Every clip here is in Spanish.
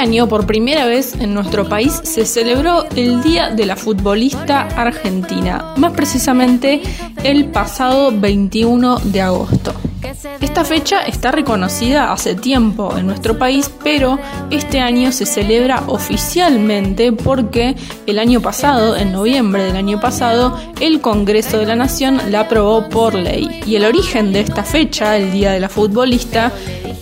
Año, por primera vez en nuestro país, se celebró el Día de la Futbolista Argentina, más precisamente el pasado 21 de agosto. Esta fecha está reconocida hace tiempo en nuestro país, pero este año se celebra oficialmente porque el año pasado, en noviembre del año pasado, el Congreso de la Nación la aprobó por ley. Y el origen de esta fecha, el Día de la Futbolista,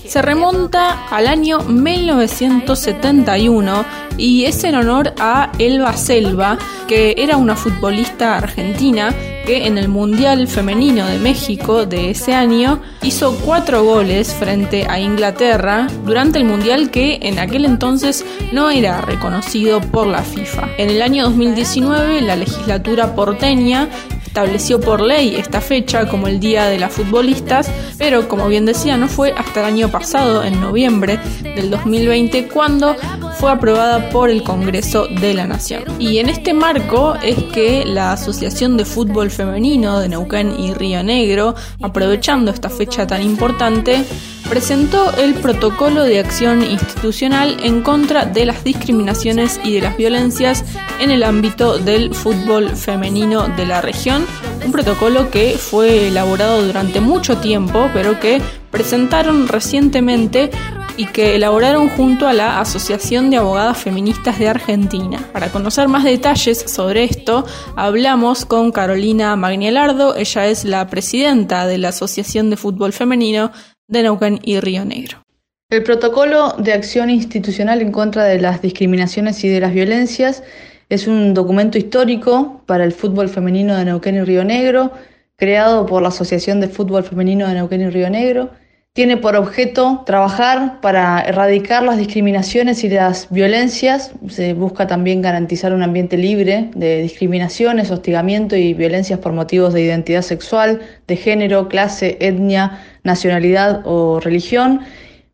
se remonta al año 1971 y es en honor a Elba Selva, que era una futbolista argentina en el Mundial Femenino de México de ese año hizo cuatro goles frente a Inglaterra durante el Mundial que en aquel entonces no era reconocido por la FIFA. En el año 2019 la legislatura porteña estableció por ley esta fecha como el Día de las Futbolistas, pero como bien decía, no fue hasta el año pasado, en noviembre del 2020, cuando fue aprobada por el Congreso de la Nación. Y en este marco es que la Asociación de Fútbol Femenino de Neuquén y Río Negro, aprovechando esta fecha tan importante, presentó el protocolo de acción institucional en contra de las discriminaciones y de las violencias en el ámbito del fútbol femenino de la región, un protocolo que fue elaborado durante mucho tiempo, pero que presentaron recientemente y que elaboraron junto a la Asociación de Abogadas Feministas de Argentina. Para conocer más detalles sobre esto, hablamos con Carolina Magnielardo, ella es la presidenta de la Asociación de Fútbol Femenino de Neuquén y Río Negro. El protocolo de acción institucional en contra de las discriminaciones y de las violencias es un documento histórico para el fútbol femenino de Neuquén y Río Negro, creado por la Asociación de Fútbol Femenino de Neuquén y Río Negro. Tiene por objeto trabajar para erradicar las discriminaciones y las violencias. Se busca también garantizar un ambiente libre de discriminaciones, hostigamiento y violencias por motivos de identidad sexual, de género, clase, etnia, nacionalidad o religión.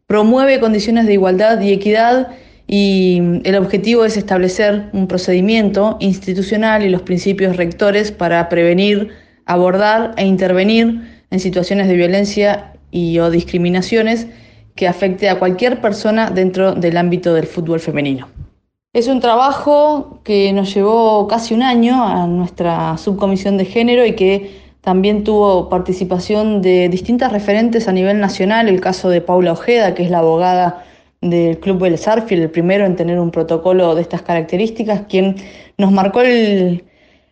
Promueve condiciones de igualdad y equidad y el objetivo es establecer un procedimiento institucional y los principios rectores para prevenir, abordar e intervenir en situaciones de violencia y o discriminaciones que afecte a cualquier persona dentro del ámbito del fútbol femenino. Es un trabajo que nos llevó casi un año a nuestra subcomisión de género y que también tuvo participación de distintas referentes a nivel nacional, el caso de Paula Ojeda, que es la abogada del Club El el primero en tener un protocolo de estas características, quien nos marcó el,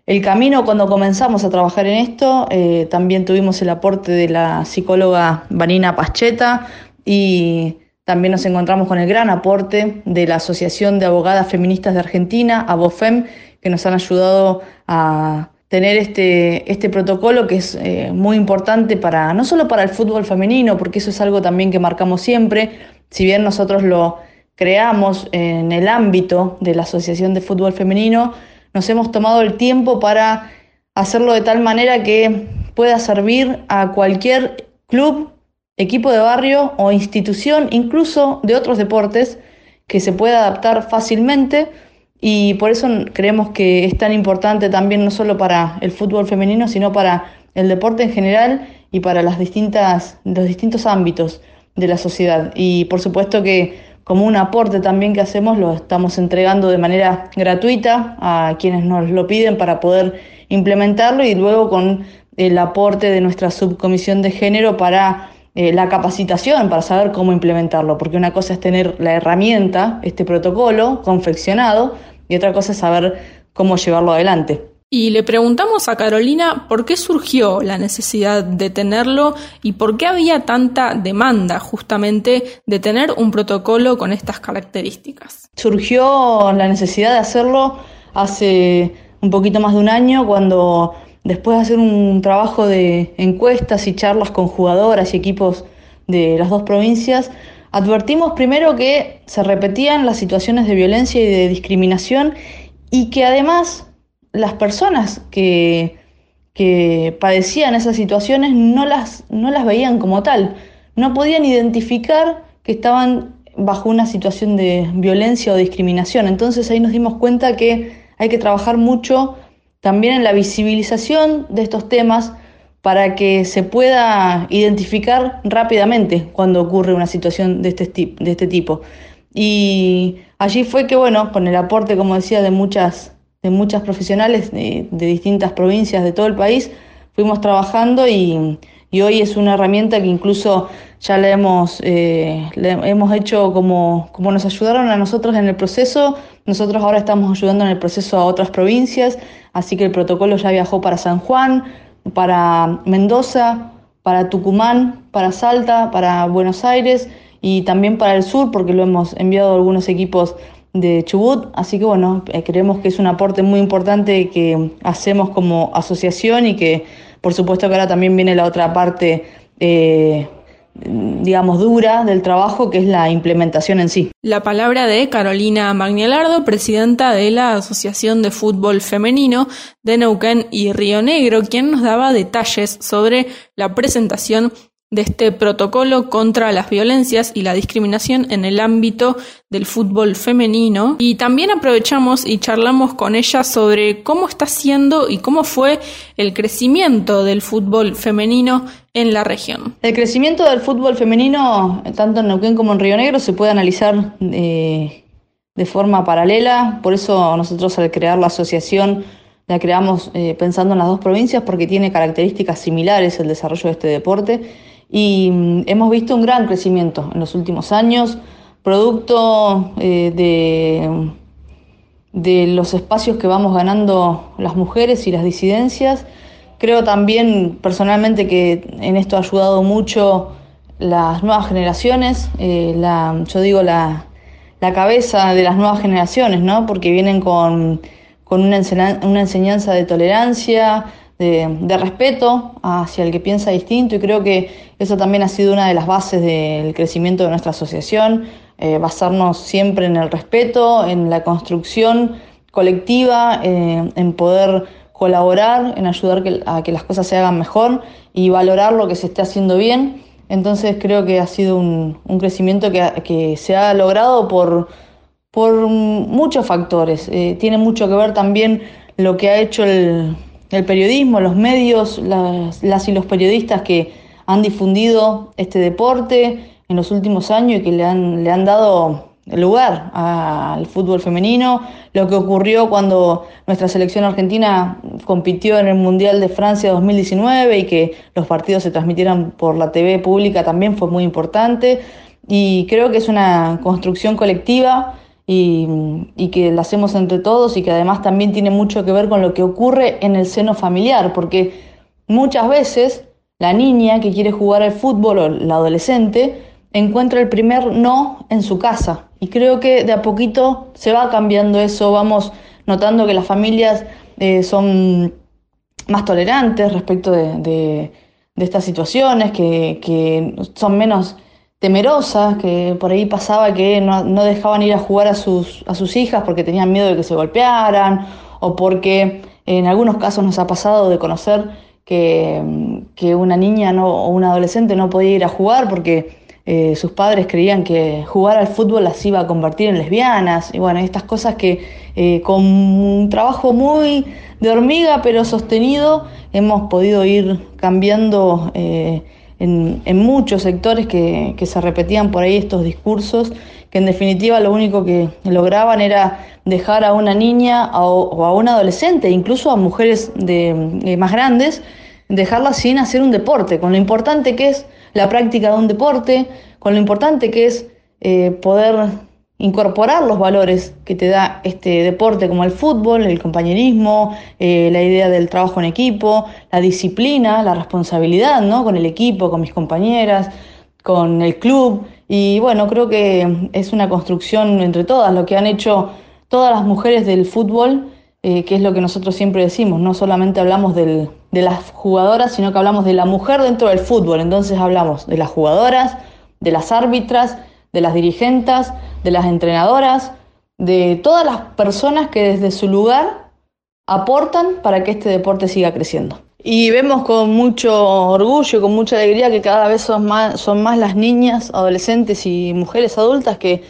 el camino cuando comenzamos a trabajar en esto. Eh, también tuvimos el aporte de la psicóloga Vanina Pascheta y también nos encontramos con el gran aporte de la Asociación de Abogadas Feministas de Argentina, ABOFEM, que nos han ayudado a tener este, este protocolo que es eh, muy importante para, no solo para el fútbol femenino, porque eso es algo también que marcamos siempre, si bien nosotros lo creamos en el ámbito de la Asociación de Fútbol Femenino, nos hemos tomado el tiempo para hacerlo de tal manera que pueda servir a cualquier club, equipo de barrio o institución, incluso de otros deportes, que se pueda adaptar fácilmente. Y por eso creemos que es tan importante también no solo para el fútbol femenino, sino para el deporte en general y para las distintas, los distintos ámbitos de la sociedad. Y por supuesto que como un aporte también que hacemos lo estamos entregando de manera gratuita a quienes nos lo piden para poder implementarlo y luego con el aporte de nuestra subcomisión de género para eh, la capacitación, para saber cómo implementarlo, porque una cosa es tener la herramienta, este protocolo confeccionado, y otra cosa es saber cómo llevarlo adelante. Y le preguntamos a Carolina por qué surgió la necesidad de tenerlo y por qué había tanta demanda justamente de tener un protocolo con estas características. Surgió la necesidad de hacerlo hace un poquito más de un año cuando después de hacer un trabajo de encuestas y charlas con jugadoras y equipos de las dos provincias, Advertimos primero que se repetían las situaciones de violencia y de discriminación y que además las personas que, que padecían esas situaciones no las, no las veían como tal, no podían identificar que estaban bajo una situación de violencia o discriminación. Entonces ahí nos dimos cuenta que hay que trabajar mucho también en la visibilización de estos temas para que se pueda identificar rápidamente cuando ocurre una situación de este, de este tipo. Y allí fue que, bueno, con el aporte, como decía, de muchas, de muchas profesionales de, distintas provincias de todo el país, fuimos trabajando y, hoy es una herramienta que incluso ya le hemos, eh, hemos hecho como, como nos ayudaron a nosotros en el proceso, nosotros ahora estamos ayudando en el proceso a otras provincias, así que el protocolo ya viajó para San Juan, para Mendoza, para Tucumán, para Salta, para Buenos Aires y también para el sur, porque lo hemos enviado a algunos equipos de Chubut. Así que bueno, eh, creemos que es un aporte muy importante que hacemos como asociación y que por supuesto que ahora también viene la otra parte. Eh, digamos, dura del trabajo, que es la implementación en sí. La palabra de Carolina Magnielardo, presidenta de la Asociación de Fútbol Femenino de Neuquén y Río Negro, quien nos daba detalles sobre la presentación de este protocolo contra las violencias y la discriminación en el ámbito del fútbol femenino. Y también aprovechamos y charlamos con ella sobre cómo está siendo y cómo fue el crecimiento del fútbol femenino en la región. El crecimiento del fútbol femenino, tanto en Neuquén como en Río Negro, se puede analizar eh, de forma paralela. Por eso nosotros al crear la asociación la creamos eh, pensando en las dos provincias porque tiene características similares el desarrollo de este deporte y mm, hemos visto un gran crecimiento en los últimos años, producto eh, de, de los espacios que vamos ganando las mujeres y las disidencias. Creo también personalmente que en esto ha ayudado mucho las nuevas generaciones, eh, la, yo digo la, la, cabeza de las nuevas generaciones, ¿no? porque vienen con, con una, una enseñanza de tolerancia, de, respeto hacia el que piensa distinto y creo que eso también ha sido una de las bases del crecimiento de nuestra asociación, eh, basarnos siempre en el respeto, en la construcción colectiva, eh, en poder colaborar, en ayudar a que las cosas se hagan mejor y valorar lo que se esté haciendo bien. Entonces creo que ha sido un, crecimiento que, se ha logrado por, por muchos factores. Eh, tiene mucho que ver también lo que ha hecho el periodismo, los medios, las, y los periodistas que han difundido este deporte en los últimos años y que le han, le han dado lugar al fútbol femenino, lo que ocurrió cuando nuestra selección argentina compitió en el Mundial de Francia 2019 y que los partidos se transmitieran por la TV pública también fue muy importante. Y creo que es una construcción colectiva y, que la hacemos entre todos y que además también tiene mucho que ver con lo que ocurre en el seno familiar, porque muchas veces la niña que quiere jugar al fútbol o la adolescente encuentra el primer no en su casa. Y creo que de a poquito se va cambiando eso, vamos notando que las familias eh, son más tolerantes respecto de, estas situaciones, que, que son menos temerosas, que por ahí pasaba que no, dejaban ir a jugar a sus, a sus hijas porque tenían miedo de que se golpearan, o porque en algunos casos nos ha pasado de conocer que, una niña no, o un adolescente no podía ir a jugar porque eh, sus padres creían que jugar al fútbol las iba a convertir en lesbianas, y bueno, estas cosas que eh, con un trabajo muy de hormiga pero sostenido hemos podido ir cambiando. Eh, en, muchos sectores que, se repetían por ahí estos discursos, que en definitiva lo único que lograban era dejar a una niña o, a un adolescente, incluso a mujeres de, más grandes, dejarlas sin hacer un deporte, con lo importante que es la práctica de un deporte, con lo importante que es eh, poder incorporar los valores que te da este deporte como el fútbol, el compañerismo, eh, la idea del trabajo en equipo, la disciplina, la responsabilidad ¿no? con el equipo, con mis compañeras, con el club. Y bueno, creo que es una construcción entre todas, lo que han hecho todas las mujeres del fútbol, eh, que es lo que nosotros siempre decimos, no solamente hablamos de las jugadoras, sino que hablamos de la mujer dentro del fútbol, entonces hablamos de las jugadoras, de las árbitras, de las dirigentes, de las entrenadoras, de todas las personas que desde su lugar aportan para que este deporte siga creciendo. Y vemos con mucho orgullo, con mucha alegría que cada vez son más, son más las niñas, adolescentes y mujeres adultas que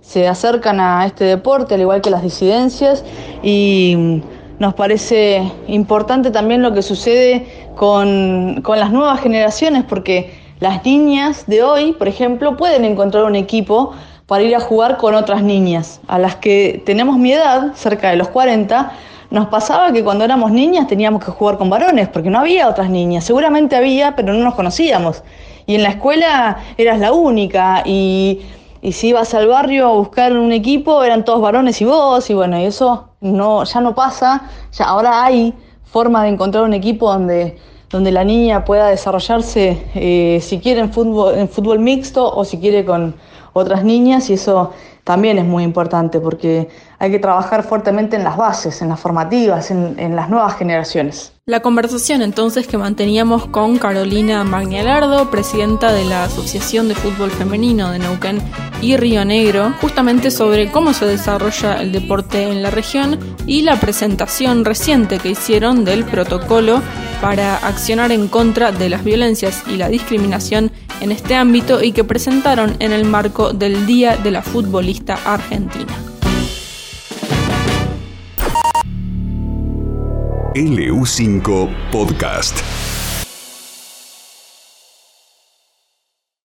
se acercan a este deporte, al igual que las disidencias, y nos parece importante también lo que sucede con, con las nuevas generaciones, porque las niñas de hoy, por ejemplo, pueden encontrar un equipo para ir a jugar con otras niñas, a las que tenemos mi edad, cerca de los 40, nos pasaba que cuando éramos niñas teníamos que jugar con varones, porque no había otras niñas. Seguramente había, pero no nos conocíamos. Y en la escuela eras la única. Y, y si ibas al barrio a buscar un equipo, eran todos varones y vos. Y bueno, y eso no, ya no pasa. Ya ahora hay forma de encontrar un equipo donde, donde la niña pueda desarrollarse, eh, si quiere en fútbol, mixto o si quiere con otras niñas. Y eso también es muy importante porque hay que trabajar fuertemente en las bases, en las formativas, en, las nuevas generaciones. La conversación entonces que manteníamos con Carolina Magnalardo, presidenta de la Asociación de Fútbol Femenino de Neuquén y Río Negro, justamente sobre cómo se desarrolla el deporte en la región y la presentación reciente que hicieron del protocolo para accionar en contra de las violencias y la discriminación en este ámbito y que presentaron en el marco del Día de la Futbolista Argentina. LU5 Podcast.